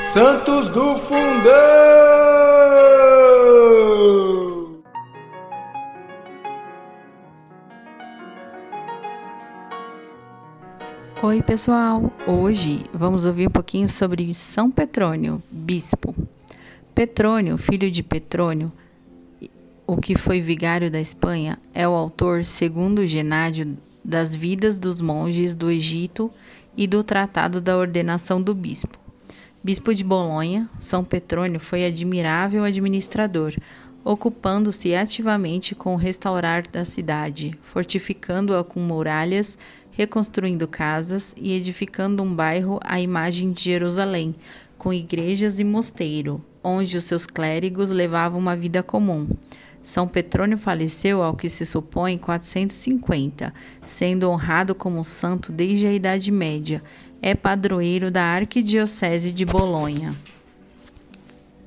Santos do Fundão! Oi, pessoal! Hoje vamos ouvir um pouquinho sobre São Petrônio, bispo. Petrônio, filho de Petrônio, o que foi vigário da Espanha, é o autor, segundo Genádio, das vidas dos monges do Egito e do Tratado da Ordenação do Bispo. Bispo de Bolonha, São Petrônio foi admirável administrador, ocupando-se ativamente com o restaurar da cidade, fortificando-a com muralhas, reconstruindo casas e edificando um bairro à imagem de Jerusalém, com igrejas e mosteiro, onde os seus clérigos levavam uma vida comum. São Petrônio faleceu, ao que se supõe, em 450, sendo honrado como santo desde a Idade Média. É padroeiro da Arquidiocese de Bolonha.